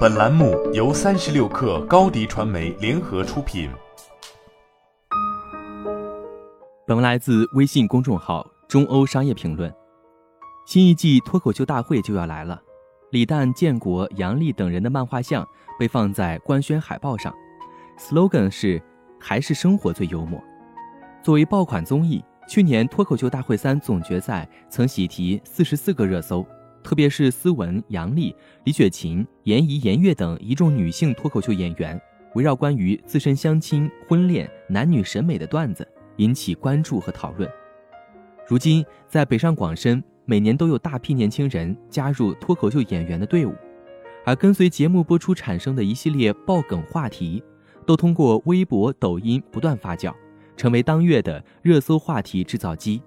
本栏目由三十六氪高低传媒联合出品。本文来自微信公众号“中欧商业评论”。新一季脱口秀大会就要来了，李诞、建国、杨笠等人的漫画像被放在官宣海报上，slogan 是“还是生活最幽默”。作为爆款综艺，去年脱口秀大会三总决赛曾喜提四十四个热搜。特别是思文、杨笠、李雪琴、严怡、严悦等一众女性脱口秀演员，围绕关于自身相亲、婚恋、男女审美的段子引起关注和讨论。如今，在北上广深，每年都有大批年轻人加入脱口秀演员的队伍，而跟随节目播出产生的一系列爆梗话题，都通过微博、抖音不断发酵，成为当月的热搜话题制造机。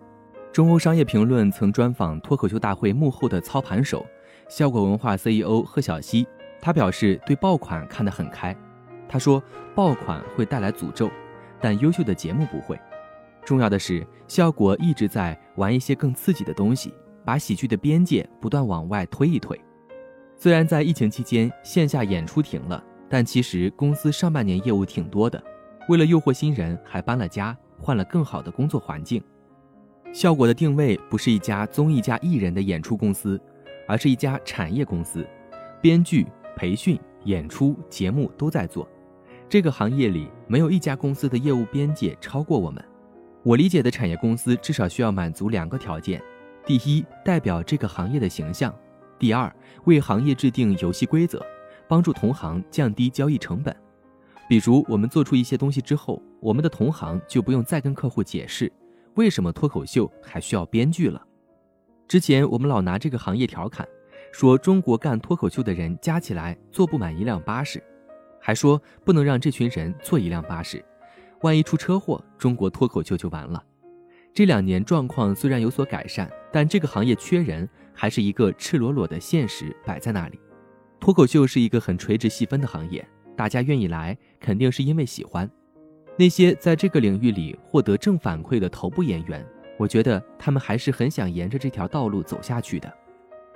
中欧商业评论曾专访脱口秀大会幕后的操盘手，效果文化 CEO 贺小西。他表示对爆款看得很开。他说，爆款会带来诅咒，但优秀的节目不会。重要的是，效果一直在玩一些更刺激的东西，把喜剧的边界不断往外推一推。虽然在疫情期间线下演出停了，但其实公司上半年业务挺多的。为了诱惑新人，还搬了家，换了更好的工作环境。效果的定位不是一家综艺加艺人的演出公司，而是一家产业公司，编剧、培训、演出、节目都在做。这个行业里没有一家公司的业务边界超过我们。我理解的产业公司至少需要满足两个条件：第一，代表这个行业的形象；第二，为行业制定游戏规则，帮助同行降低交易成本。比如，我们做出一些东西之后，我们的同行就不用再跟客户解释。为什么脱口秀还需要编剧了？之前我们老拿这个行业调侃，说中国干脱口秀的人加起来坐不满一辆巴士，还说不能让这群人坐一辆巴士，万一出车祸，中国脱口秀就完了。这两年状况虽然有所改善，但这个行业缺人还是一个赤裸裸的现实摆在那里。脱口秀是一个很垂直细分的行业，大家愿意来，肯定是因为喜欢。那些在这个领域里获得正反馈的头部演员，我觉得他们还是很想沿着这条道路走下去的。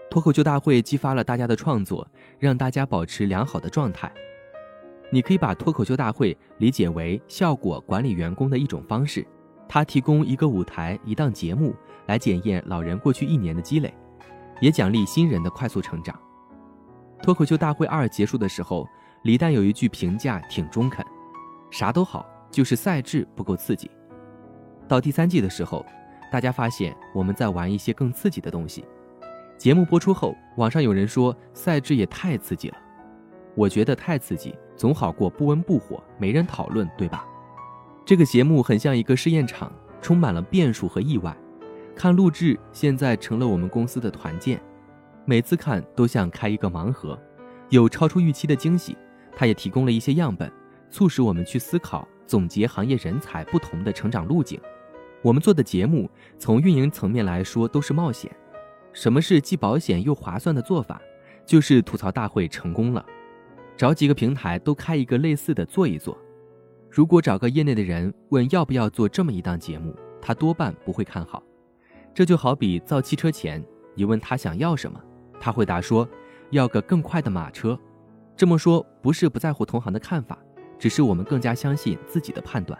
脱口秀大会激发了大家的创作，让大家保持良好的状态。你可以把脱口秀大会理解为效果管理员工的一种方式，它提供一个舞台、一档节目来检验老人过去一年的积累，也奖励新人的快速成长。脱口秀大会二结束的时候，李诞有一句评价挺中肯：啥都好。就是赛制不够刺激。到第三季的时候，大家发现我们在玩一些更刺激的东西。节目播出后，网上有人说赛制也太刺激了。我觉得太刺激总好过不温不火，没人讨论，对吧？这个节目很像一个试验场，充满了变数和意外。看录制现在成了我们公司的团建，每次看都像开一个盲盒，有超出预期的惊喜。它也提供了一些样本，促使我们去思考。总结行业人才不同的成长路径，我们做的节目从运营层面来说都是冒险。什么是既保险又划算的做法？就是吐槽大会成功了，找几个平台都开一个类似的做一做。如果找个业内的人问要不要做这么一档节目，他多半不会看好。这就好比造汽车前，你问他想要什么，他回答说要个更快的马车。这么说不是不在乎同行的看法。只是我们更加相信自己的判断。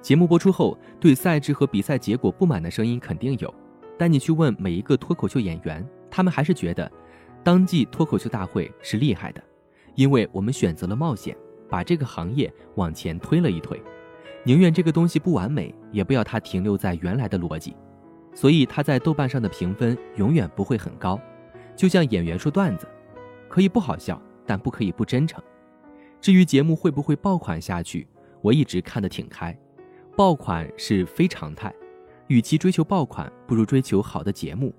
节目播出后，对赛制和比赛结果不满的声音肯定有，但你去问每一个脱口秀演员，他们还是觉得，当季脱口秀大会是厉害的，因为我们选择了冒险，把这个行业往前推了一推，宁愿这个东西不完美，也不要它停留在原来的逻辑。所以他在豆瓣上的评分永远不会很高，就像演员说段子，可以不好笑，但不可以不真诚。至于节目会不会爆款下去，我一直看得挺开。爆款是非常态，与其追求爆款，不如追求好的节目。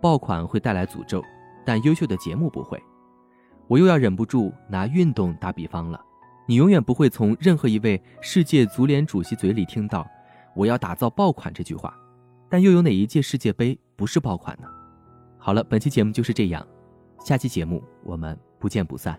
爆款会带来诅咒，但优秀的节目不会。我又要忍不住拿运动打比方了。你永远不会从任何一位世界足联主席嘴里听到“我要打造爆款”这句话，但又有哪一届世界杯不是爆款呢？好了，本期节目就是这样，下期节目我们不见不散。